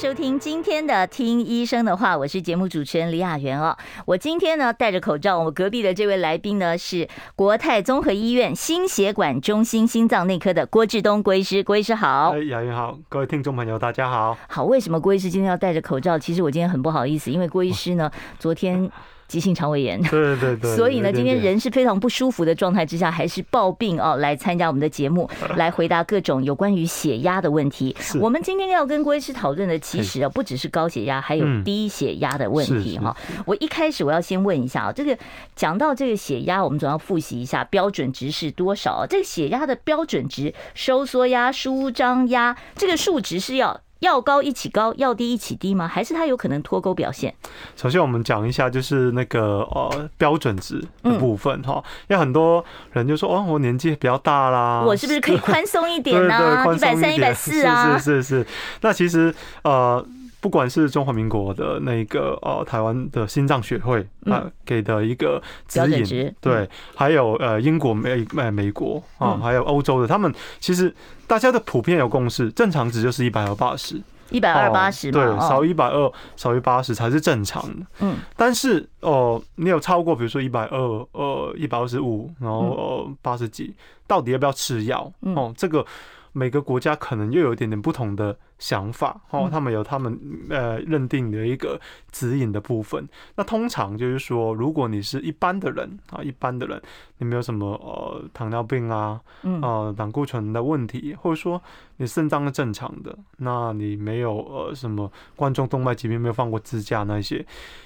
收听今天的《听医生的话》，我是节目主持人李雅媛哦。我今天呢戴着口罩，我隔壁的这位来宾呢是国泰综合医院心血管中心心脏内科的郭志东郭医师，郭医师好。哎，雅媛好，各位听众朋友大家好。好，为什么郭医师今天要戴着口罩？其实我今天很不好意思，因为郭医师呢 昨天。急性肠胃炎，对对对，所以呢，今天人是非常不舒服的状态之下，还是抱病哦，来参加我们的节目，来回答各种有关于血压的问题。我们今天要跟郭医师讨论的，其实啊，不只是高血压，还有低血压的问题哈。我一开始我要先问一下啊，这个讲到这个血压，我们总要复习一下标准值是多少？这个血压的标准值，收缩压、舒张压，这个数值是要。要高一起高，要低一起低吗？还是它有可能脱钩表现？首先，我们讲一下就是那个呃标准值的部分哈。因为很多人就说哦，我年纪比较大啦，我是不是可以宽松一点 呢？一百三、一百四啊？是是是是。那其实呃，不管是中华民国的那个呃台湾的心脏学会啊给的一个指引，对，还有呃英国美美美国啊，还有欧洲的，他们其实。大家的普遍有共识，正常值就是一百二八十，一百二八十，对，少于一百二，少于八十才是正常的。嗯，但是哦，你有超过，比如说一百二，呃，一百二十五，然后八十几，到底要不要吃药？哦，这个每个国家可能又有一点点不同的。想法哦，他们有他们呃认定的一个指引的部分。那通常就是说，如果你是一般的人啊，一般的人，你没有什么呃糖尿病啊，呃胆固醇的问题，或者说你肾脏是正常的，那你没有呃什么冠状动脉疾病，没有放过支架那些，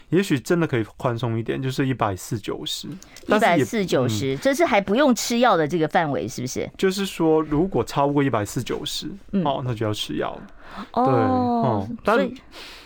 也许真的可以宽松一点，就是一百四九十，一百四九十，这是还不用吃药的这个范围，是不是？就是说，如果超过一百四九十，哦，那就要吃药了。对，哦，但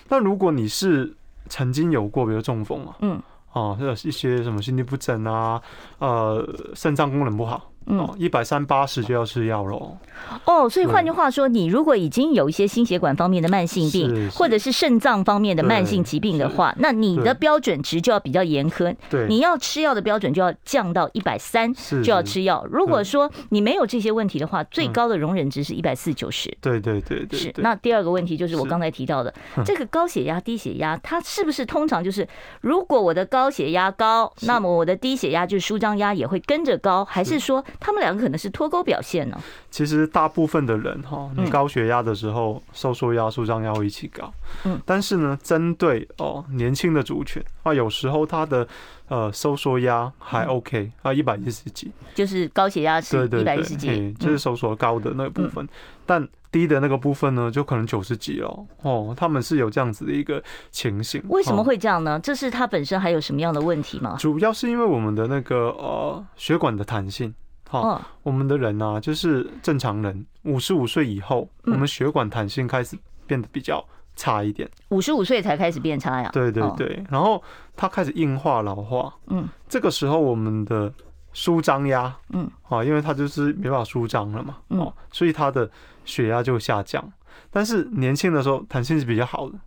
但如果你是曾经有过，比如中风啊，嗯，哦，或者一些什么心律不整啊，呃，肾脏功能不好。嗯，一百三八十就要吃药喽。哦，所以换句话说，你如果已经有一些心血管方面的慢性病，或者是肾脏方面的慢性疾病的话，那你的标准值就要比较严苛。对，你要吃药的标准就要降到一百三，就要吃药。如果说你没有这些问题的话，最高的容忍值是一百四九十。对对对对。是。那第二个问题就是我刚才提到的，这个高血压、低血压，它是不是通常就是，如果我的高血压高，那么我的低血压就是舒张压也会跟着高，还是说？他们两个可能是脱钩表现呢。其实大部分的人哈，你高血压的时候，收缩压、舒张压会一起高。嗯，但是呢，针对哦年轻的族群啊，有时候他的呃收缩压还 OK 啊，一百一十几，就是高血压是一百一十几，就是收缩高的那个部分。但低的那个部分呢，就可能九十几了哦。他们是有这样子的一个情形。为什么会这样呢？这是他本身还有什么样的问题吗？主要是因为我们的那个呃血管的弹性。好，我们的人呢，就是正常人，五十五岁以后，我们血管弹性开始变得比较差一点。五十五岁才开始变差呀？对对对，然后它开始硬化老化。嗯，这个时候我们的舒张压，嗯，啊，因为它就是没办法舒张了嘛，哦，所以它的血压就下降。但是年轻的时候弹性是比较好的。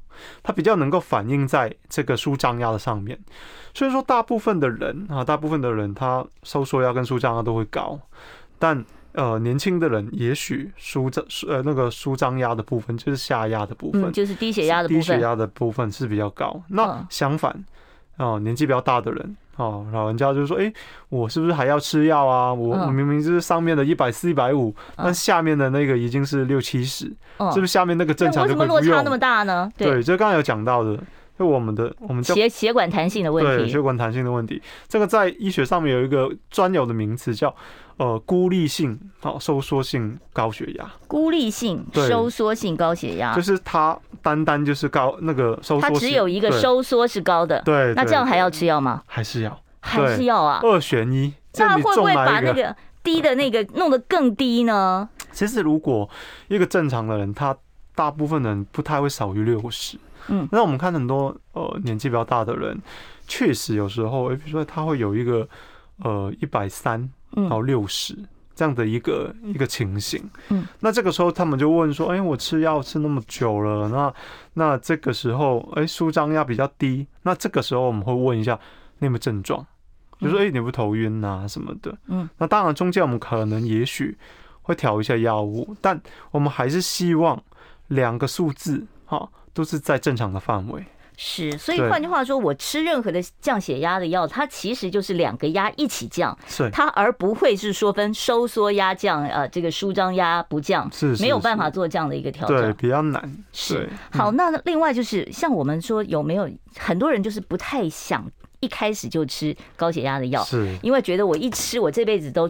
它比较能够反映在这个舒张压的上面，所以说大部分的人啊，大部分的人他收缩压跟舒张压都会高，但呃年轻的人也许舒张呃那个舒张压的部分 就是下压的部分，嗯，就是低血压的部分，低血压的部分是比较高。那相反哦，年纪比较大的人。哦，老人家就说：“哎、欸，我是不是还要吃药啊？我我明明就是上面的一百四、一百五，但下面的那个已经是六七十，是不是下面那个正常就不用？为什么落差那么大呢？对，对，就刚才有讲到的，就我们的我们叫血血管弹性的问题，对，血管弹性的问题，这个在医学上面有一个专有的名词叫呃孤立性好收缩性高血压，孤立性收缩性高血压，就是它单单就是高那个收缩，它只有一个收缩是高的，对，对，那这样还要吃药吗？还是要？还是要啊，二选一。那会不会把那个低的那个弄得更低呢？其实，如果一个正常的人，他大部分人不太会少于六十。嗯，那我们看很多呃年纪比较大的人，确实有时候，比如说他会有一个呃一百三到六十，这样的一个一个情形。嗯，那这个时候他们就问说：“哎，我吃药吃那么久了，那那这个时候，哎，舒张压比较低。那这个时候我们会问一下，你有没有症状？就说：哎，你不头晕啊什么的？嗯，那当然中间我们可能也许会调一下药物，但我们还是希望两个数字哈都是在正常的范围。”是，所以换句话说，我吃任何的降血压的药，它其实就是两个压一起降，是。它而不会是说分收缩压降，呃，这个舒张压不降，是没有办法做这样的一个调整，对，比较难。是好，那另外就是像我们说，有没有很多人就是不太想一开始就吃高血压的药，是。因为觉得我一吃，我这辈子都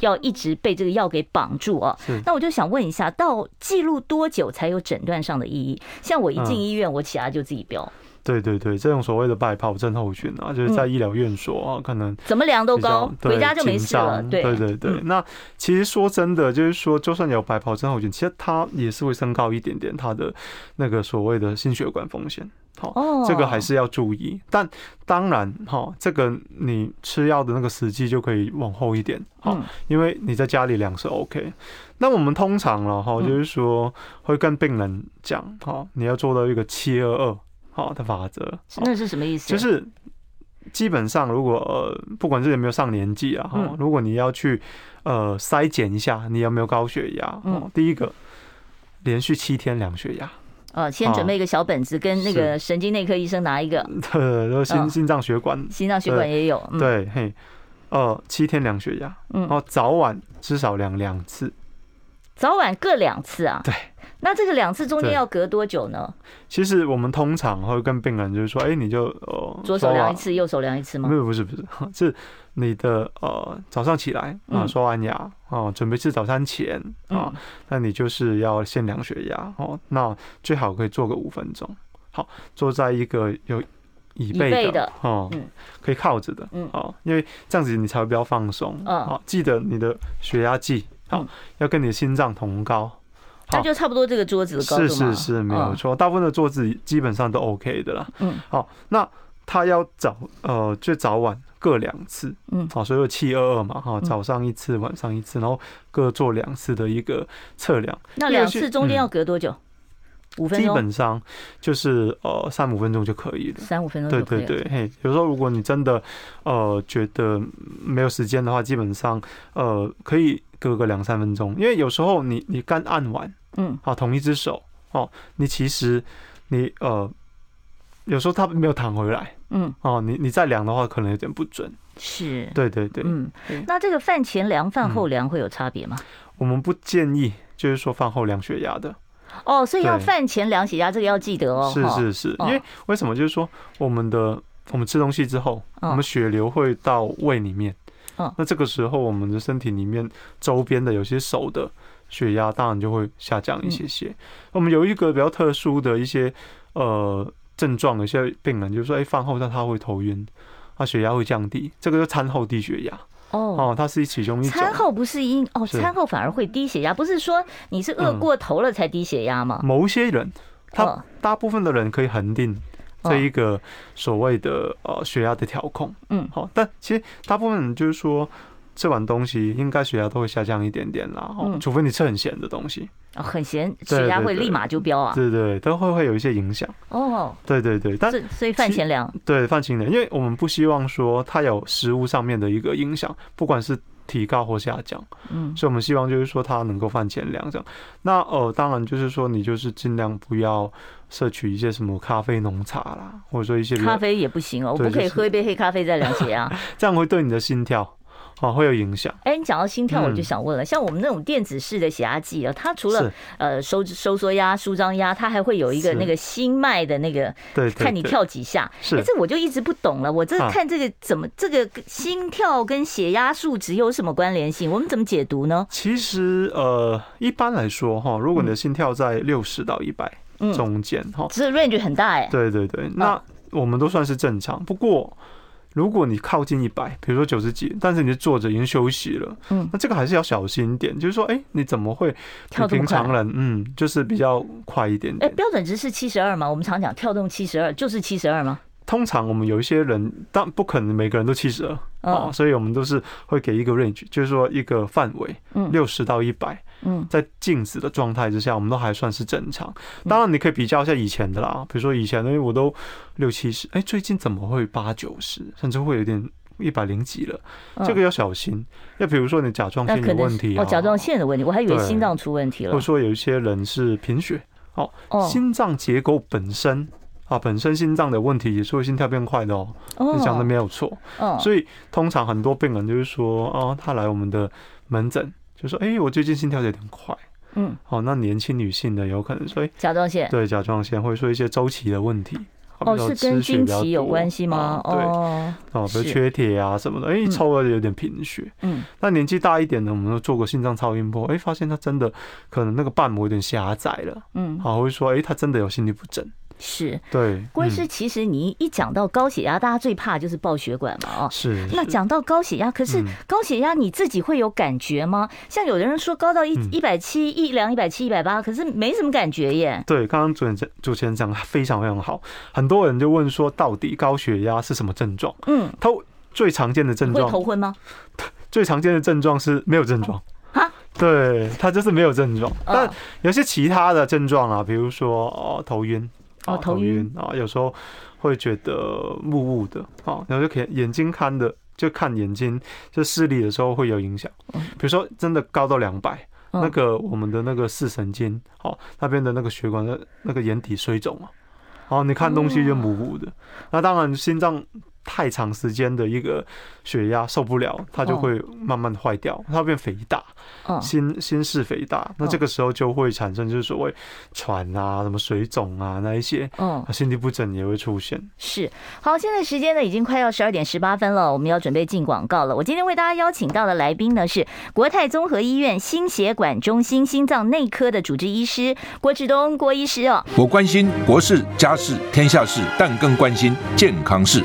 要一直被这个药给绑住啊。那我就想问一下，到记录多久才有诊断上的意义？像我一进医院，我血压就自己飙。对对对，这种所谓的白袍症候群啊，就是在医疗院所啊，可能怎么量都高，回家就没事了。对对对对，那其实说真的，就是说，就算有白袍症候群，其实它也是会升高一点点它的那个所谓的心血管风险。好，这个还是要注意。但当然，哈，这个你吃药的那个时机就可以往后一点，好，因为你在家里量是 OK。那我们通常了哈，就是说会跟病人讲，哈，你要做到一个七二二。好的法则，那是什么意思？就是基本上，如果呃，不管是有没有上年纪啊，哈，如果你要去呃筛检一下你有没有高血压，嗯，第一个连续七天量血压，哦，先准备一个小本子，跟那个神经内科医生拿一个，对，然后心心脏血管，心脏血管也有，对，嘿，呃，七天量血压，嗯，然后早晚至少量两次，早晚各两次啊，对。那这个两次中间要隔多久呢？其实我们通常会跟病人就是说，哎，你就呃左手量一次，右手量一次吗？没有，不是不是，是你的呃早上起来啊，刷完牙啊，准备吃早餐前啊，那你就是要先量血压哦。那最好可以做个五分钟，好，坐在一个有椅背的哦，可以靠着的，嗯，好，因为这样子你才会比较放松。嗯，好，记得你的血压计好要跟你的心脏同高。那就差不多这个桌子的高。是是是，没有错。大部分的桌子基本上都 OK 的啦。嗯。好，那他要早呃，就早晚各两次。嗯。好，所以有七二二嘛，哈，早上一次，晚上一次，然后各做两次的一个测量。那两次中间要隔多久？五分钟。基本上就是呃三五分钟就可以了。三五分钟。对对对，嘿，有时候如果你真的呃觉得没有时间的话，基本上呃可以隔个两三分钟，因为有时候你你刚按完。嗯，好，同一只手哦，你其实你呃，有时候它没有弹回来，嗯，哦，你你再量的话，可能有点不准，是，对对对，嗯，那这个饭前量、饭后量会有差别吗？我们不建议，就是说饭后量血压的，哦，所以要饭前量血压，这个要记得哦，是是是，因为为什么？就是说我们的我们吃东西之后，我们血流会到胃里面，嗯，那这个时候我们的身体里面周边的有些手的。血压当然就会下降一些些。我们有一个比较特殊的一些呃症状，有些病人就是说，哎，饭后他他会头晕，他血压会降低，这个就餐后低血压。哦哦，它是其中一种。餐后不是因哦，餐后反而会低血压，不是说你是饿过头了才低血压吗？某些人，他大部分的人可以恒定这一个所谓的呃血压的调控。嗯，好，但其实大部分人就是说。吃完东西应该血压都会下降一点点啦，嗯，除非你吃很咸的东西，哦，很咸，血压会立马就飙啊，对。对，都会会有一些影响。哦，对对对，但所以饭前量，对饭前量，因为我们不希望说它有食物上面的一个影响，不管是提高或下降，嗯，所以我们希望就是说它能够饭前量这样，那呃，当然就是说你就是尽量不要摄取一些什么咖啡浓茶啦，或者说一些咖啡也不行哦，我不可以喝一杯黑咖啡再量血压，这样会对你的心跳。哦，会有影响。哎，你讲到心跳，我就想问了，像我们那种电子式的血压计啊，它除了呃收收缩压、舒张压，它还会有一个那个心脉的那个，对，看你跳几下。是，这我就一直不懂了。我这看这个怎么这个心跳跟血压数值有什么关联性？我们怎么解读呢？其实呃，一般来说哈，如果你的心跳在六十到一百中间哈，这 range 很大哎。对对对，那我们都算是正常。不过。如果你靠近一百，比如说九十几，但是你坐着已经休息了，嗯，那这个还是要小心一点。就是说，哎，你怎么会比平常人，嗯，就是比较快一点点？哎，标准值是七十二吗？我们常讲跳动七十二，就是七十二吗？通常我们有一些人，但不可能每个人都七十二啊，所以我们都是会给一个 range，就是说一个范围，嗯，六十到一百，嗯，在静止的状态之下，我们都还算是正常。当然，你可以比较一下以前的啦，比如说以前，因为我都六七十，哎，最近怎么会八九十，甚至会有点一百零几了，这个要小心。要比如说你甲状腺有问题，哦，甲状腺的问题，我还以为心脏出问题了。或者说有一些人是贫血，哦，心脏结构本身。啊，本身心脏的问题也是会心跳变快的哦。你讲的没有错。所以通常很多病人就是说，哦，他来我们的门诊，就说，哎，我最近心跳有点快。嗯。哦，那年轻女性的有可能所以甲状腺。对，甲状腺会说一些周期的问题。哦，是跟经期有关系吗？对。哦，比如缺铁啊什么的，哎，抽了有点贫血。嗯。那年纪大一点的，我们都做过心脏超音波，哎，发现他真的可能那个瓣膜有点狭窄了。嗯。好，会说，哎，他真的有心律不整。是对，郭医师，其实你一讲到高血压，大家最怕就是爆血管嘛，哦，是。那讲到高血压，可是高血压你自己会有感觉吗？像有的人说高到一一百七一两一百七一百八，可是没什么感觉耶。对，刚刚主持人主持人讲的非常非常好，很多人就问说，到底高血压是什么症状？嗯，他最常见的症状会头昏吗？最常见的症状是没有症状啊，对，他就是没有症状，但有些其他的症状啊，比如说哦头晕。啊，头晕啊，有时候会觉得雾雾的啊，然后就可以眼睛看的，就看眼睛就视力的时候会有影响。比如说真的高到两百，那个我们的那个视神经，哦，那边的那个血管的那个眼底水肿啊，然后你看东西就模糊的。那当然心脏。太长时间的一个血压受不了，它就会慢慢坏掉，它会变肥大，心心室肥大，那这个时候就会产生就是所谓喘啊、什么水肿啊那一些，嗯，心律不整也会出现。是，好，现在时间呢已经快要十二点十八分了，我们要准备进广告了。我今天为大家邀请到的来宾呢是国泰综合医院心血管中心心脏内科的主治医师郭志东郭医师哦。我关心国事家事天下事，但更关心健康事。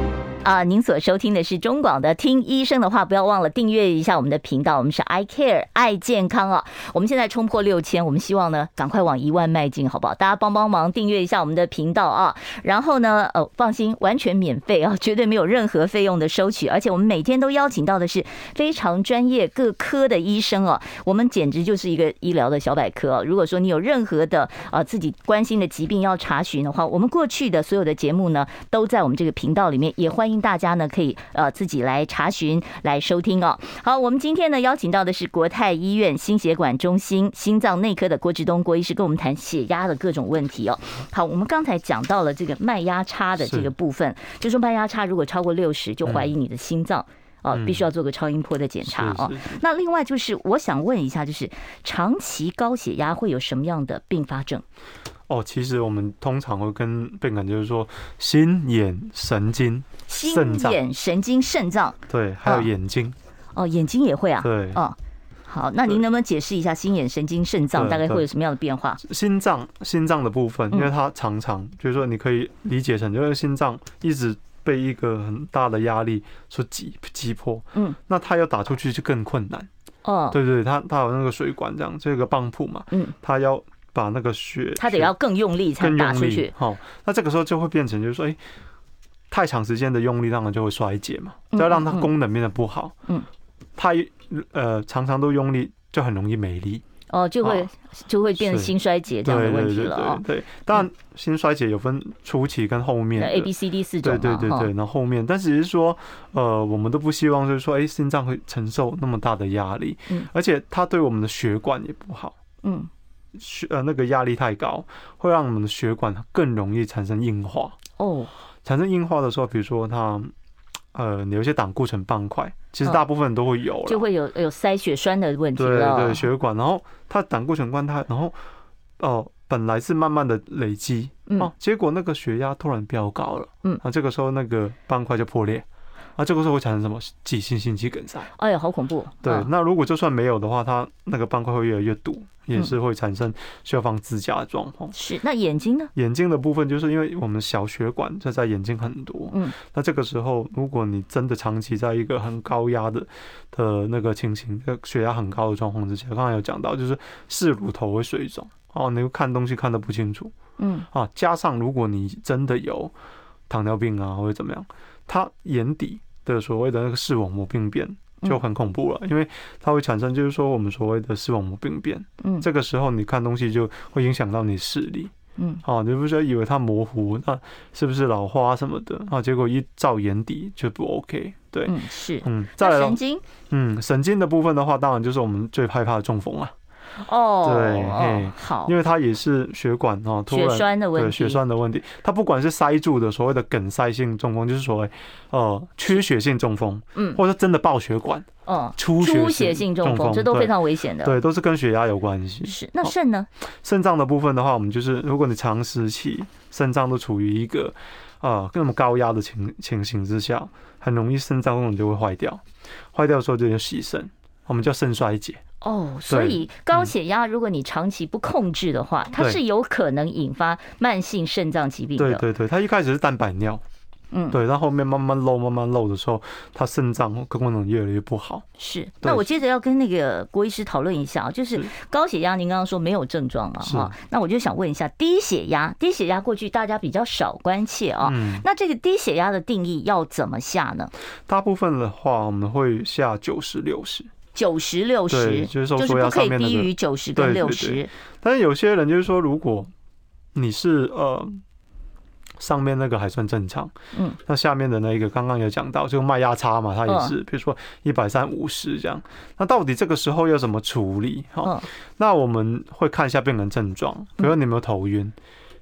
啊，您所收听的是中广的《听医生的话》，不要忘了订阅一下我们的频道。我们是 I Care 爱健康啊，我们现在冲破六千，我们希望呢赶快往一万迈进，好不好？大家帮帮忙，订阅一下我们的频道啊。然后呢，呃，放心，完全免费啊，绝对没有任何费用的收取。而且我们每天都邀请到的是非常专业各科的医生啊，我们简直就是一个医疗的小百科啊。如果说你有任何的啊自己关心的疾病要查询的话，我们过去的所有的节目呢都在我们这个频道里面，也欢迎。欢迎大家呢，可以呃自己来查询、来收听哦。好，我们今天呢邀请到的是国泰医院心血管中心心脏内科的郭志东郭医师，跟我们谈血压的各种问题哦。好，我们刚才讲到了这个脉压差的这个部分，就说脉压差如果超过六十，就怀疑你的心脏哦，必须要做个超音波的检查哦。那另外就是我想问一下，就是长期高血压会有什么样的并发症？哦，其实我们通常会跟病人就是说，心、眼、神经、肾脏、心、眼、神经、肾脏，对，还有眼睛。哦，眼睛也会啊。对。哦，好，那您能不能解释一下心、眼、神经、肾脏大概会有什么样的变化？心脏，心脏的部分，因为它常常就是说，你可以理解成，就是心脏一直被一个很大的压力所挤挤破，嗯，那他要打出去就更困难。哦，对对，他他有那个水管这样，这个泵浦嘛，嗯，他要。把那个血，他得要更用力才打出去。好，那这个时候就会变成，就是说，哎，太长时间的用力，当然就会衰竭嘛，就要让它功能变得不好。嗯，太呃常常都用力，就很容易没力。哦，就会就会变成心衰竭这样的问题了哦。对，当然心衰竭有分初期跟后面，A、B、C、D 四种。对对对对，然后后面，但只是说，呃，我们都不希望就是说，哎，心脏会承受那么大的压力，嗯而且它对我们的血管也不好。嗯。血呃那个压力太高，会让我们的血管更容易产生硬化哦。产生硬化的时候，比如说它呃有一些胆固醇斑块，其实大部分都会有，就会有有塞血栓的问题了。对对，血管，然后它胆固醇斑块，然后哦、呃、本来是慢慢的累积哦，结果那个血压突然飙高了，嗯，啊这个时候那个斑块就破裂。啊，这个时候会产生什么急性心肌梗塞？哎呀，好恐怖！对，嗯、那如果就算没有的话，它那个斑块会越来越堵，也是会产生需要放支架的状况。是，那眼睛呢？眼睛的部分就是因为我们小血管就在眼睛很多，嗯，那这个时候如果你真的长期在一个很高压的的那个情形，血压很高的状况之下，刚才有讲到，就是视乳头会水肿，哦，你会看东西看得不清楚，嗯，啊，加上如果你真的有糖尿病啊或者怎么样，它眼底的所谓的那个视网膜病变就很恐怖了，因为它会产生就是说我们所谓的视网膜病变，嗯，这个时候你看东西就会影响到你视力，嗯，啊，你不是以为它模糊，那是不是老花什么的啊？结果一照眼底就不 OK，对，嗯，是，嗯，再来神经，嗯，神经的部分的话，当然就是我们最害怕的中风啊。哦，对，哦，好，因为它也是血管哦，突然血栓的问题，对，血栓的问题。它不管是塞住的所谓的梗塞性中风，就是所谓呃缺血性中风，嗯，或者真的爆血管，嗯，出出血性中风，这都非常危险的，对，都是跟血压有关系。是，那肾呢？肾脏的部分的话，我们就是如果你长时期肾脏都处于一个啊那么高压的情情形之下，很容易肾脏功能就会坏掉，坏掉的时候就叫洗肾，我们叫肾衰竭。哦，所以高血压，如果你长期不控制的话，它是有可能引发慢性肾脏疾病的。对对对，它一开始是蛋白尿，嗯，对，然后后面慢慢漏慢慢漏的时候，它肾脏功能越来越不好。是，那我接着要跟那个郭医师讨论一下，就是高血压，您刚刚说没有症状嘛，哈，那我就想问一下，低血压，低血压过去大家比较少关切啊，嗯那这个低血压的定义要怎么下呢？大部分的话，我们会下九十六十。九十六十，就是不可以低于九十跟六十。但是有些人就是说，如果你是呃上面那个还算正常，嗯，那下面的那个刚刚有讲到，就卖压差嘛，它也是，比如说一百三五十这样。那到底这个时候要怎么处理？哈，那我们会看一下病人症状，比如说你有没有头晕、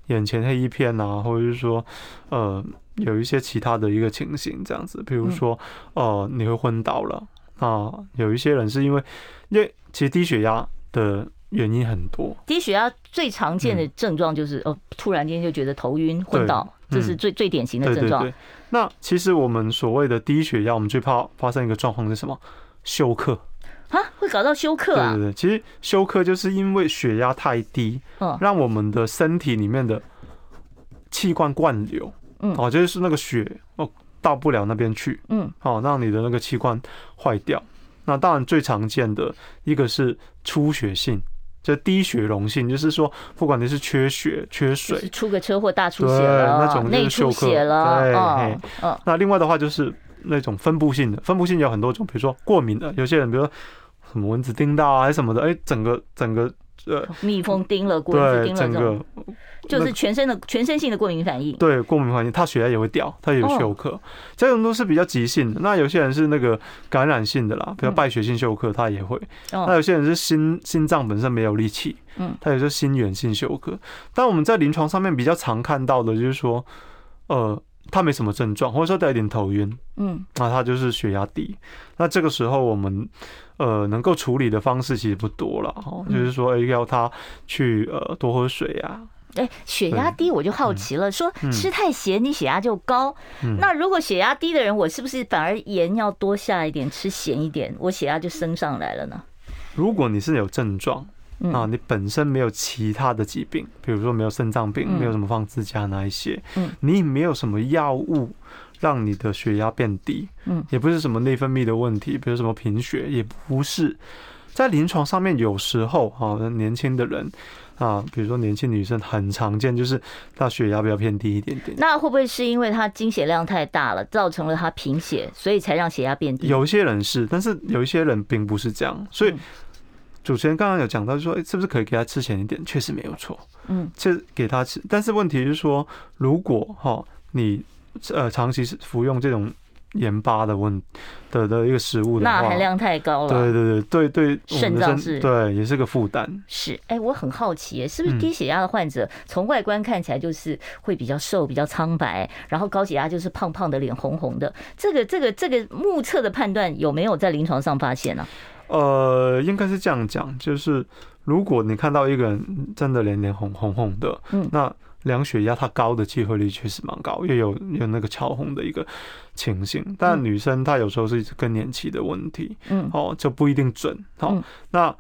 眼前黑一片啊，或者是说呃有一些其他的一个情形这样子，比如说呃你会昏倒了。啊，有一些人是因为，因为其实低血压的原因很多。低血压最常见的症状就是哦，突然间就觉得头晕、昏倒，这是最最典型的症状。对，那其实我们所谓的低血压，我们最怕发生一个状况是什么？休克啊，会搞到休克啊？对对对，其实休克就是因为血压太低，嗯让我们的身体里面的器官灌流，嗯，哦，就是那个血哦。到不了那边去，嗯，好，让你的那个器官坏掉。那当然最常见的一个是出血性，就低血溶性，就是说不管你是缺血、缺水，出个车祸大出血了，那种内出血了，对，嗯。那另外的话就是那种分布性的，分布性有很多种，比如说过敏的，有些人比如说什么蚊子叮到啊，还是什么的，哎，整个整个。呃，蜜蜂叮了，蚊子叮了，整个就是全身的全身性的过敏反应。对，过敏反应，他血压也会掉，他也有休克，哦、这种都是比较急性的。那有些人是那个感染性的啦，比如败血性休克，他也会。嗯、那有些人是心心脏本身没有力气，嗯，他也是心源性休克。但我们在临床上面比较常看到的就是说，呃。他没什么症状，或者说带一点头晕，嗯，那他就是血压低。那这个时候我们呃能够处理的方式其实不多了哈，就是说要他去呃多喝水啊。哎，血压低我就好奇了，说吃太咸你血压就高。那如果血压低的人，我是不是反而盐要多下一点，吃咸一点，我血压就升上来了呢？如果你是有症状。啊，你本身没有其他的疾病，比如说没有肾脏病，没有什么放支架那一些，嗯，你没有什么药物让你的血压变低，嗯，也不是什么内分泌的问题，比如什么贫血，也不是。在临床上面，有时候啊，年轻的人啊，比如说年轻女生，很常见，就是她血压比较偏低一点点。那会不会是因为她经血量太大了，造成了她贫血，所以才让血压变低？有一些人是，但是有一些人并不是这样，所以。主持人刚刚有讲到，就说，哎，是不是可以给他吃咸一点？确实没有错，嗯，这给他吃。但是问题是说，如果哈你呃长期是服用这种盐巴的问的的一个食物的，钠含量太高了，对对对对对，肾脏是，对也是个负担。是，哎，我很好奇，是不是低血压的患者从外观看起来就是会比较瘦、比较苍白，然后高血压就是胖胖的、脸红红的？这个这个这个目测的判断有没有在临床上发现呢？呃，应该是这样讲，就是如果你看到一个人真的脸脸红红红的，嗯，那量血压它高的机会率确实蛮高，又有有那个潮红的一个情形。但女生她有时候是更年期的问题，嗯，哦，就不一定准。好，那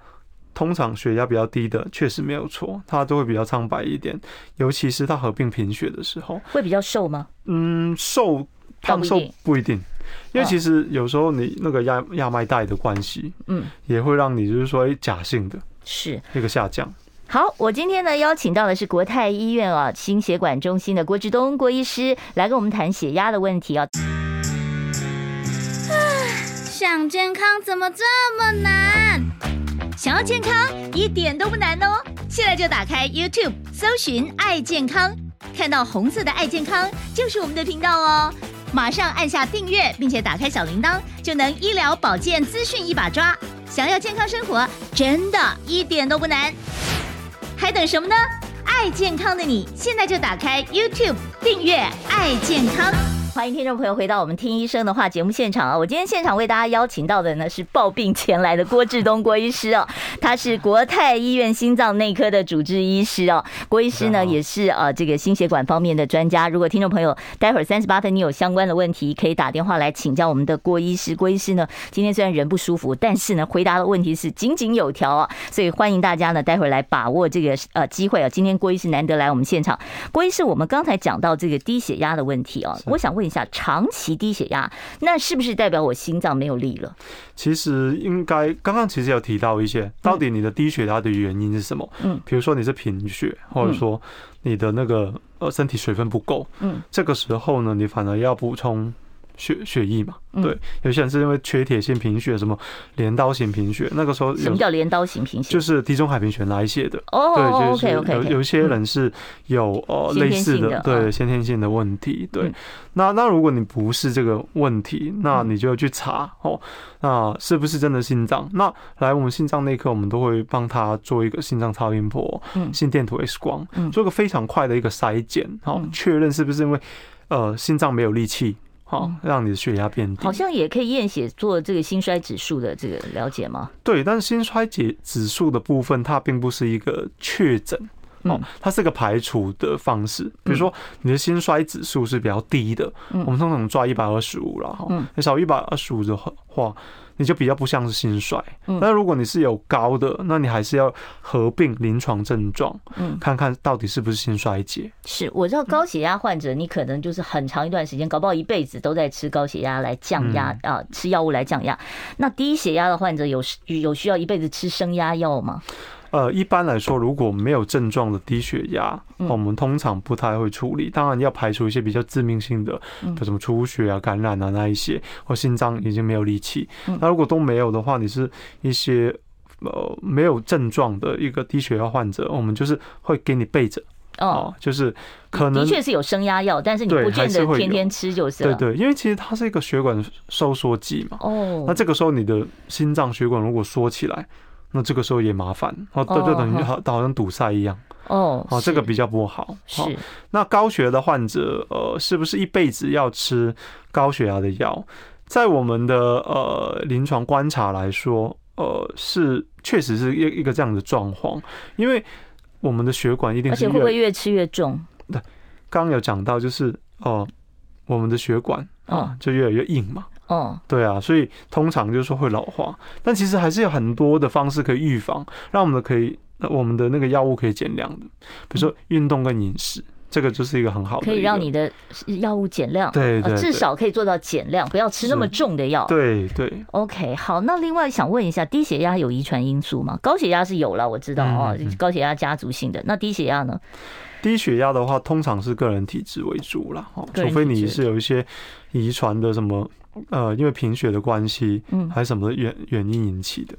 通常血压比较低的确实没有错，她都会比较苍白一点，尤其是她合并贫血的时候，会比较瘦吗？嗯，瘦胖瘦不一定。因为其实有时候你那个压压脉带的关系，嗯，也会让你就是说，哎，假性的是一个下降。好，我今天呢邀请到的是国泰医院啊心血管中心的郭志东郭医师来跟我们谈血压的问题啊。想健康怎么这么难？想要健康一点都不难哦，现在就打开 YouTube 搜寻爱健康，看到红色的爱健康就是我们的频道哦。马上按下订阅，并且打开小铃铛，就能医疗保健资讯一把抓。想要健康生活，真的一点都不难，还等什么呢？爱健康的你，现在就打开 YouTube 订阅爱健康。欢迎听众朋友回到我们听医生的话节目现场啊！我今天现场为大家邀请到的呢是抱病前来的郭志东郭医师哦，他是国泰医院心脏内科的主治医师哦。郭医师呢也是呃这个心血管方面的专家。如果听众朋友待会儿三十八分你有相关的问题，可以打电话来请教我们的郭医师。郭医师呢今天虽然人不舒服，但是呢回答的问题是井井有条啊，所以欢迎大家呢待会儿来把握这个呃机会啊。今天郭医师难得来我们现场，郭医师我们刚才讲到这个低血压的问题啊，我想问。下长期低血压，那是不是代表我心脏没有力了？其实应该刚刚其实有提到一些，到底你的低血压的原因是什么？嗯，比如说你是贫血，或者说你的那个呃身体水分不够，嗯，这个时候呢，你反而要补充。血血液嘛，对，有些人是因为缺铁性贫血，什么镰刀型贫血，那个时候什么叫镰刀型贫血？就是地中海贫血来写的。哦，对，就是 OK OK。有有些人是有呃类似的，对，先天性的问题。对，那那如果你不是这个问题，那你就要去查哦，那是不是真的心脏？那来我们心脏内科，我们都会帮他做一个心脏超音波、嗯心电图 X 光，做个非常快的一个筛检，好，确认是不是因为呃心脏没有力气。好，让你的血压变低，好像也可以验血做这个心衰指数的这个了解吗？对，但是心衰解指数的部分，它并不是一个确诊，哦，它是个排除的方式。比如说你的心衰指数是比较低的，我们通常抓一百二十五了，哈，你少一百二十五的话。你就比较不像是心衰，但如果你是有高的，那你还是要合并临床症状，嗯，看看到底是不是心衰竭。是，我知道高血压患者，你可能就是很长一段时间，搞不好一辈子都在吃高血压来降压啊，吃药物来降压。那低血压的患者有有需要一辈子吃升压药吗？呃，一般来说，如果没有症状的低血压，我们通常不太会处理。当然要排除一些比较致命性的，比如什么出血啊、感染啊那一些，或心脏已经没有力气。那如果都没有的话，你是一些呃没有症状的一个低血压患者，我们就是会给你备着哦，就是可能的确是有升压药，但是你不见得天天吃就是对对，因为其实它是一个血管收缩剂嘛。哦，那这个时候你的心脏血管如果缩起来。那这个时候也麻烦哦，对，就等于好，好像堵塞一样哦，好，这个比较不好。是，那高血压的患者，呃，是不是一辈子要吃高血压的药？在我们的呃临床观察来说，呃，是确实是一一个这样的状况，因为我们的血管一定是，而且会不会越吃越重？对，刚刚有讲到，就是哦，我们的血管啊，就越来越硬嘛。哦，对啊，所以通常就是说会老化，但其实还是有很多的方式可以预防，让我们的可以，我们的那个药物可以减量的，比如说运动跟饮食，这个就是一个很好的，可以让你的药物减量，对对，至少可以做到减量，不要吃那么重的药。对对。OK，好，那另外想问一下，低血压有遗传因素吗？高血压是有了，我知道哦，高血压家族性的，那低血压呢？低血压的话，通常是个人体质为主啦，哦，除非你是有一些遗传的什么。呃，因为贫血的关系，嗯，还是什么原原因引起的？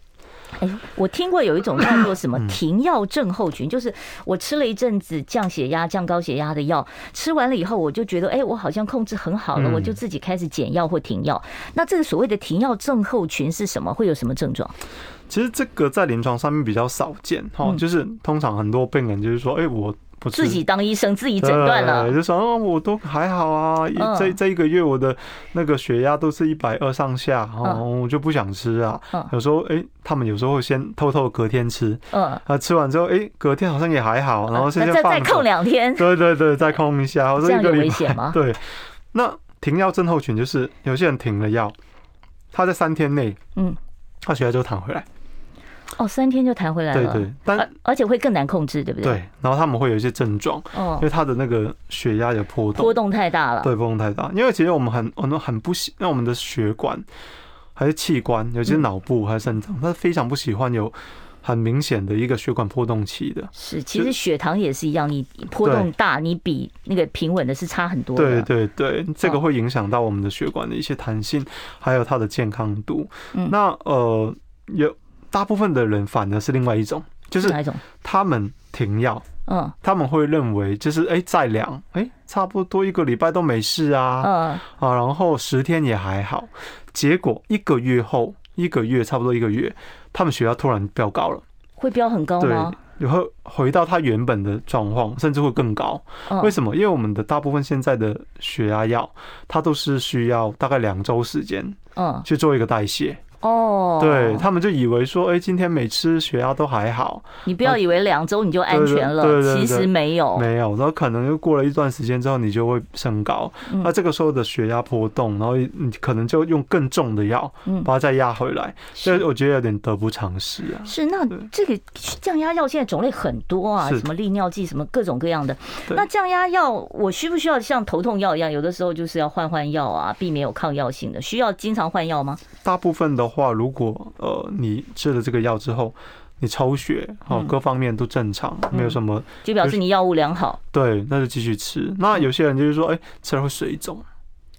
哎，我听过有一种叫做什么停药症候群，就是我吃了一阵子降血压、降高血压的药，吃完了以后，我就觉得，哎，我好像控制很好了，我就自己开始减药或停药。那这个所谓的停药症候群是什么？会有什么症状？其实这个在临床上面比较少见，哈，就是通常很多病人就是说，哎，我。自己当医生，自己诊断了，就说哦，我都还好啊，这这一个月我的那个血压都是一百二上下，哦，我就不想吃啊。有时候哎，他们有时候会先偷偷隔天吃，嗯，啊，吃完之后哎，隔天好像也还好，然后现在再再空两天，对对对，再空一下，我说一个礼拜，对。那停药症候群就是有些人停了药，他在三天内，嗯，他血压就弹回来。哦，三天就弹回来了，对对，但而且会更难控制，对不对？对，然后他们会有一些症状，哦，因为他的那个血压有波动，波动太大了，对，波动太大。因为其实我们很很多很不喜，那我们的血管还是器官，尤其是脑部还是肾脏，他非常不喜欢有很明显的一个血管波动期的。是，其实血糖也是一样，你波动大，你比那个平稳的是差很多的。对对对，这个会影响到我们的血管的一些弹性，还有它的健康度。嗯，那呃有。大部分的人反而是另外一种，就是他们停药，嗯，他们会认为就是哎再量，哎差不多一个礼拜都没事啊，嗯啊，然后十天也还好，结果一个月后，一个月差不多一个月，他们血压突然飙高了，会飙很高吗？对，然后回到他原本的状况，甚至会更高。为什么？因为我们的大部分现在的血压药，它都是需要大概两周时间，嗯，去做一个代谢。哦，对他们就以为说，哎，今天没吃血压都还好。你不要以为两周你就安全了，其实没有，没有。然后可能又过了一段时间之后，你就会升高。那这个时候的血压波动，然后你可能就用更重的药，把它再压回来。所以我觉得有点得不偿失啊。是，那这个降压药现在种类很多啊，什么利尿剂，什么各种各样的。那降压药我需不需要像头痛药一样，有的时候就是要换换药啊，避免有抗药性的？需要经常换药吗？大部分的。话，如果呃你吃了这个药之后，你抽血哦，各方面都正常，没有什么，就表示你药物良好。对，那就继续吃。那有些人就是说，哎，吃了会水肿。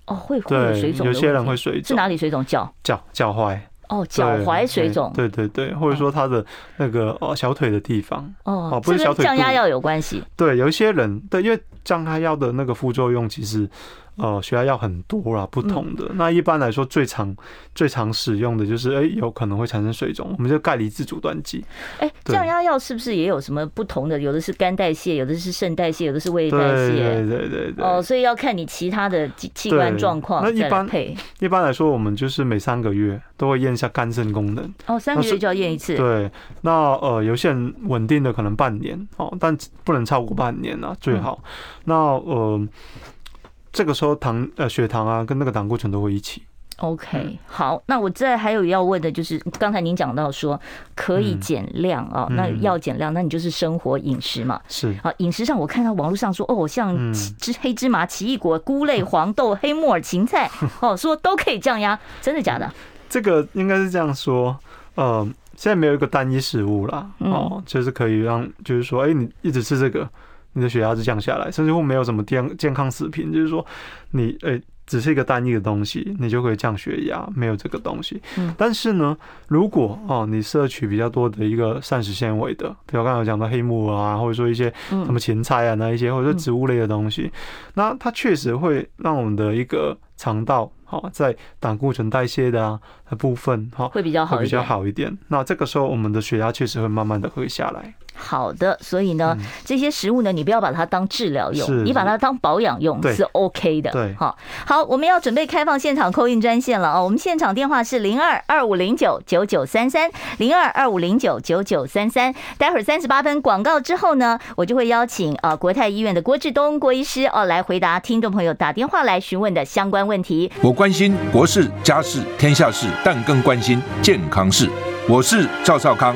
哦，会会有水肿。有些人会水肿，是哪里水肿？脚脚脚踝。哦，脚踝水肿。对对对，或者说他的那个哦小腿的地方。哦，不是小腿。降压药有关系。对，有一些人对，因为降压药的那个副作用其实。哦，血压药很多啦，不同的。那一般来说，最常最常使用的就是，哎，有可能会产生水肿，我们就钙离子阻断剂。哎，降压药是不是也有什么不同的？有的是肝代谢，有的是肾代谢，有的是胃代谢。对对对对。哦，所以要看你其他的器官状况。那一般一般来说，我们就是每三个月都会验一下肝肾功能。哦，三个月就要验一次。对，那呃，有些人稳定的可能半年哦，但不能超过半年啊，最好。那呃。这个时候糖呃血糖啊跟那个胆固醇都会一起。OK，好，那我再还有要问的就是，刚才您讲到说可以减量啊，那要减量，那你就是生活饮食嘛。是啊，饮食上我看到网络上说哦，像芝黑芝麻、奇异果、菇类、黄豆、黑木耳、芹菜，哦，说都可以降压，真的假的？这个应该是这样说，呃，现在没有一个单一食物啦，哦，就是可以让，就是说，哎，你一直吃这个。你的血压就降下来，甚至乎没有什么健健康食品，就是说你诶、欸，只是一个单一的东西，你就可以降血压，没有这个东西。嗯，但是呢，如果哦你摄取比较多的一个膳食纤维的，比如刚才讲到黑木耳啊，或者说一些什么芹菜啊那一些，或者说植物类的东西，那它确实会让我们的一个肠道好在胆固醇代谢的啊的部分哈会比较好，会比较好一点。那这个时候我们的血压确实会慢慢的会下来。好的，所以呢，这些食物呢，你不要把它当治疗用，你把它当保养用是 OK 的。对，好，好，我们要准备开放现场 call in 专线了啊！我们现场电话是零二二五零九九九三三零二二五零九九九三三。待会儿三十八分广告之后呢，我就会邀请啊国泰医院的郭志东郭医师哦来回答听众朋友打电话来询问的相关问题。我关心国事家事天下事，但更关心健康事。我是赵少康。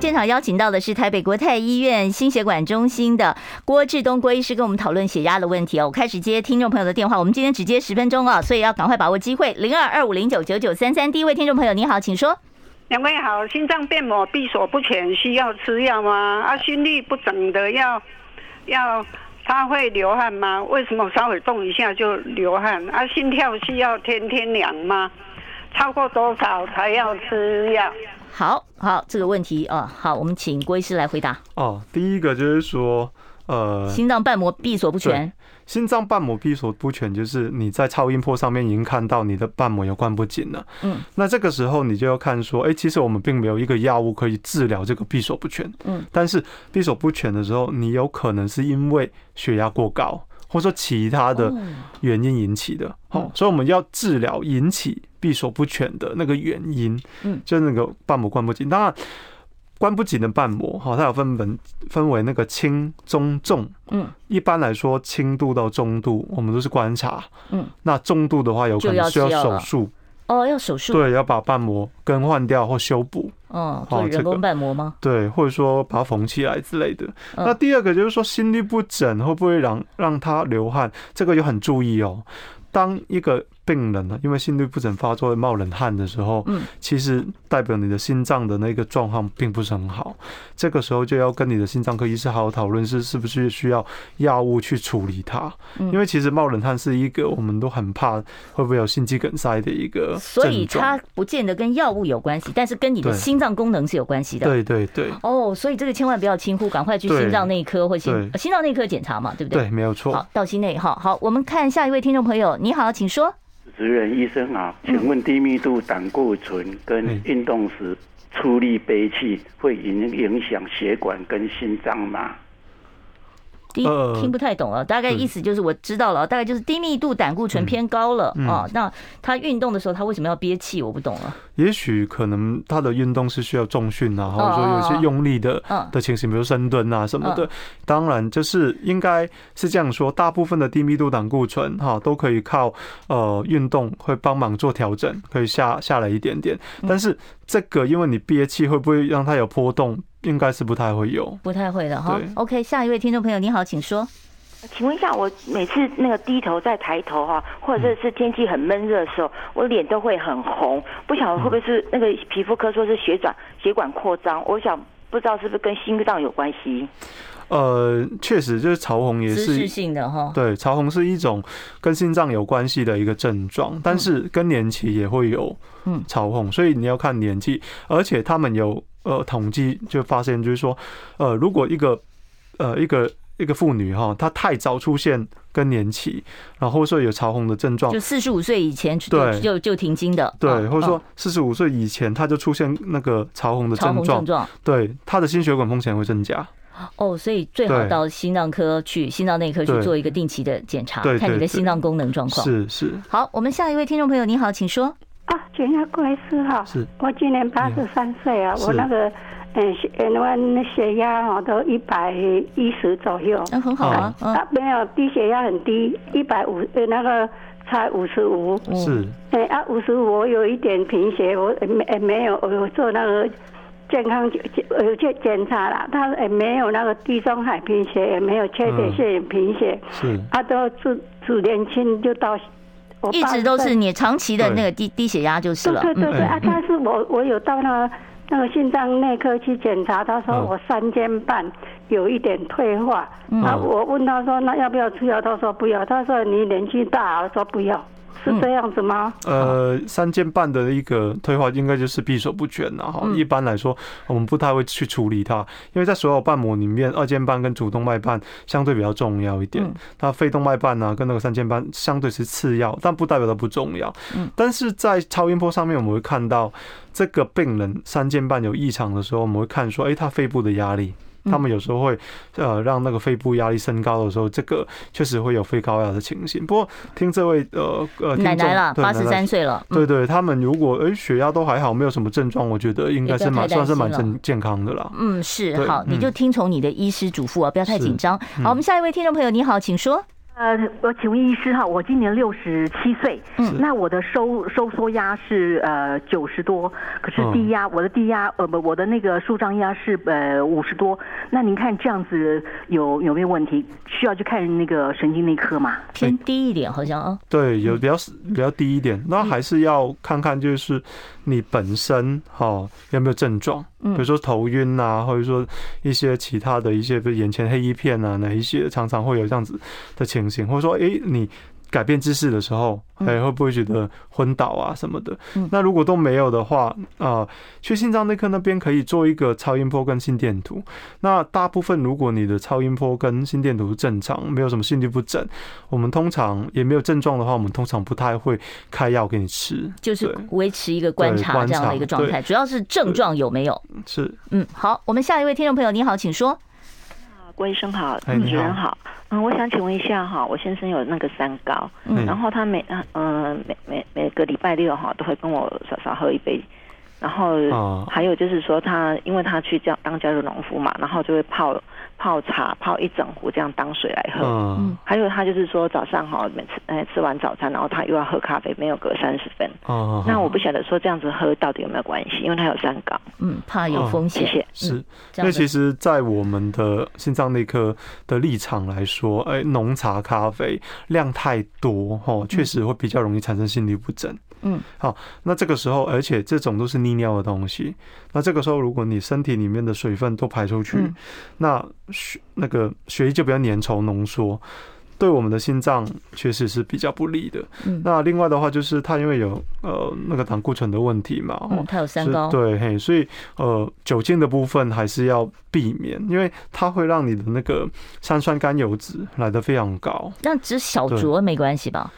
现场邀请到的是台北国泰医院心血管中心的郭志东郭医师，跟我们讨论血压的问题哦。我开始接听众朋友的电话，我们今天只接十分钟啊，所以要赶快把握机会。零二二五零九九九三三，第一位听众朋友，你好，请说。两位好，心脏变膜闭锁不全，需要吃药吗？啊，心率不整的要要他会流汗吗？为什么稍微动一下就流汗？啊，心跳需要天天量吗？超过多少才要吃药？好好，这个问题啊，好，我们请郭医师来回答。哦，第一个就是说，呃，心脏瓣膜闭锁不全。心脏瓣膜闭锁不全，就是你在超音波上面已经看到你的瓣膜有灌不紧了。嗯，那这个时候你就要看说，哎，其实我们并没有一个药物可以治疗这个闭锁不全。嗯，但是闭锁不全的时候，你有可能是因为血压过高，或者说其他的原因引起的。好，所以我们要治疗引起闭锁不全的那个原因。嗯，就是那个瓣膜关不紧。当然。关不紧的瓣膜，哈，它有分分分为那个轻、中、重。嗯，一般来说，轻度到中度，我们都是观察。嗯，那重度的话，有可能需要手术。哦，要手术。对，要把瓣膜更换掉或修补。哦，做人工瓣膜吗？对，或者说把它缝起来之类的。那第二个就是说，心律不整会不会让让他流汗？这个就很注意哦。当一个病人呢，因为心律不整发作会冒冷汗的时候，嗯，其实代表你的心脏的那个状况并不是很好。这个时候就要跟你的心脏科医师好好讨论，是是不是需要药物去处理它。因为其实冒冷汗是一个我们都很怕会不会有心肌梗塞的一个，所以它不见得跟药物有关系，但是跟你的心脏功能是有关系的。对对对。哦，所以这个千万不要轻忽，赶快去心脏内科或心心脏内科检查嘛，对不对？对，没有错。好，到心内。哈好，我们看下一位听众朋友，你好，请说。主持人医生啊，请问低密度胆固醇跟运动时出力憋气会影影响血管跟心脏吗？低听不太懂了，大概意思就是我知道了，大概就是低密度胆固醇偏高了啊。那他运动的时候，他为什么要憋气？我不懂了。也许可能他的运动是需要重训啊，或者说有些用力的的情形，比如深蹲啊什么的。当然，就是应该是这样说，大部分的低密度胆固醇哈都可以靠呃运动会帮忙做调整，可以下下来一点点。但是这个因为你憋气，会不会让它有波动？应该是不太会有，不太会的哈。OK，下一位听众朋友，你好，请说。请问一下，我每次那个低头再抬头哈，或者是天气很闷热的时候，我脸都会很红，不晓得会不会是那个皮肤科说是血管血管扩张？我想不知道是不是跟心脏有关系？呃，确实就是潮红也是姿势性的哈。对，潮红是一种跟心脏有关系的一个症状，但是更年期也会有嗯潮红，所以你要看年纪，而且他们有。呃，统计就发现，就是说，呃，如果一个呃一个一个妇女哈，她太早出现更年期，然后说有潮红的症状，就四十五岁以前对就就停经的，对，或者说四十五岁以前她就出现那个潮红的症状，对，她的心血管风险会增加。哦，所以最好到心脏科去，心脏内科去做一个定期的检查，看你的心脏功能状况。是是。好，我们下一位听众朋友，你好，请说。啊，请问郭医师哈，是。我今年八十三岁啊，我那个嗯血嗯血压哦都一百一十左右，那很好啊，啊没有低血压很低，一百五呃那个才五十五，是。哎啊五十五我有一点贫血，我没没有我有做那个健康检有去检查了，他也没有那个地中海贫血，也没有缺铁性贫血，是。他都自自年轻就到。一直都是你长期的那个低低血压就是了。对对对啊！但是我我有到那个那个心脏内科去检查，他说我三尖瓣有一点退化。啊，我问他说那要不要吃药？他说不要。他说你年纪大，我说不要。是这样子吗？呃，三尖瓣的一个退化应该就是闭锁不全了哈。一般来说，我们不太会去处理它，因为在所有瓣膜里面，二尖瓣跟主动脉瓣相对比较重要一点。它肺动脉瓣呢，跟那个三尖瓣相对是次要，但不代表它不重要。但是在超音波上面，我们会看到这个病人三尖瓣有异常的时候，我们会看说，哎，他肺部的压力。他们有时候会呃让那个肺部压力升高的时候，这个确实会有肺高压的情形。不过听这位呃呃奶奶了，八十三岁了，对对，他们如果诶血压都还好，没有什么症状，我觉得应该是蛮算是蛮健健康的啦。嗯，是好，你就听从你的医师嘱咐啊，不要太紧张。好，我们下一位听众朋友，你好，请说。呃，我请问医师哈，我今年六十七岁，嗯，那我的收收缩压是呃九十多，可是低压，我的低压呃不，我的那个舒张压是呃五十多，那您看这样子有有没有问题？需要去看那个神经内科吗？偏低一点好像啊，对，有比较比较低一点，那还是要看看就是你本身哈有没有症状。比如说头晕啊，或者说一些其他的一些，比如眼前黑一片啊，哪一些常常会有这样子的情形，或者说，哎，你。改变姿势的时候，哎，会不会觉得昏倒啊什么的？嗯、那如果都没有的话，啊、呃，去心脏内科那边可以做一个超音波跟心电图。那大部分如果你的超音波跟心电图正常，没有什么心律不整，我们通常也没有症状的话，我们通常不太会开药给你吃，就是维持一个观察这样的一个状态。主要是症状有没有？是，嗯，好，我们下一位听众朋友，你好，请说。郭医生好，主持人好。嗯，我想请问一下哈，我先生有那个三高，嗯，然后他每嗯、呃、每每每个礼拜六哈都会跟我少少喝一杯，然后还有就是说他因为他去教当家的农夫嘛，然后就会泡。泡茶泡一整壶这样当水来喝，嗯，还有他就是说早上哈，每次哎吃完早餐，然后他又要喝咖啡，没有隔三十分，哦，那我不晓得说这样子喝到底有没有关系，因为他有三高，嗯，怕有风险，谢谢。是，因为其实，在我们的心脏内科的立场来说，哎，浓茶咖啡量太多哈，确实会比较容易产生心律不整。嗯，好，那这个时候，而且这种都是利尿的东西，那这个时候，如果你身体里面的水分都排出去，嗯、那血那个血液就比较粘稠浓缩，对我们的心脏确实是比较不利的。嗯，那另外的话，就是它因为有呃那个胆固醇的问题嘛，嗯，它有三高，对，嘿，所以呃酒精的部分还是要避免，因为它会让你的那个三酸甘油脂来得非常高。那只小酌没关系吧？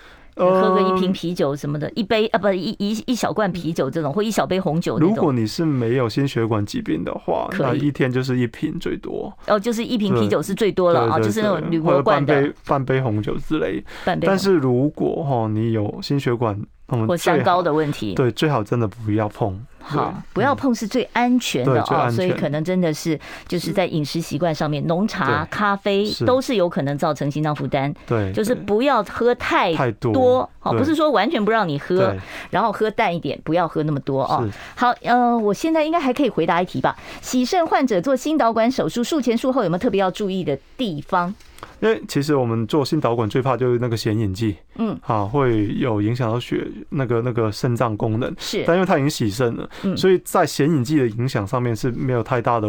喝个一瓶啤酒什么的，一杯啊不一一一小罐啤酒这种，或一小杯红酒。如果你是没有心血管疾病的话，那一天就是一瓶最多。哦，就是一瓶啤酒是最多了啊，就是那种铝箔罐的。半杯半杯红酒之类。半杯但是如果哈你有心血管或三高的问题，对，最好真的不要碰。好，不要碰是最安全的哦，所以可能真的是就是在饮食习惯上面，浓茶、咖啡都是有可能造成心脏负担。对，就是不要喝太多，哦，不是说完全不让你喝，然后喝淡一点，不要喝那么多哦。好，呃，我现在应该还可以回答一题吧？洗肾患者做心导管手术，术前术后有没有特别要注意的地方？因为其实我们做心导管最怕就是那个显影剂，嗯，啊，会有影响到血那个那个肾脏功能，是，但因为它已经洗肾了，嗯，所以在显影剂的影响上面是没有太大的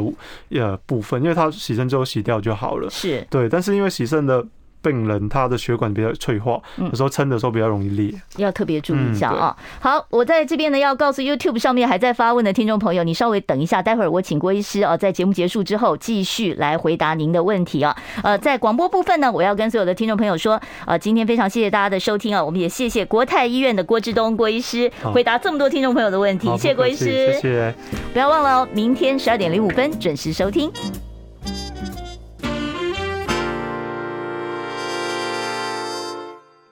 呃部分，因为它洗肾之后洗掉就好了，是。对，但是因为洗肾的。病人他的血管比较脆化，有时候撑的时候比较容易裂，要特别注意一下啊。好，我在这边呢要告诉 YouTube 上面还在发问的听众朋友，你稍微等一下，待会儿我请郭医师啊，在节目结束之后继续来回答您的问题啊。呃，在广播部分呢，我要跟所有的听众朋友说，呃，今天非常谢谢大家的收听啊，我们也谢谢国泰医院的郭志东郭医师回答这么多听众朋友的问题，谢谢郭医师，谢谢，不要忘了哦，明天十二点零五分准时收听。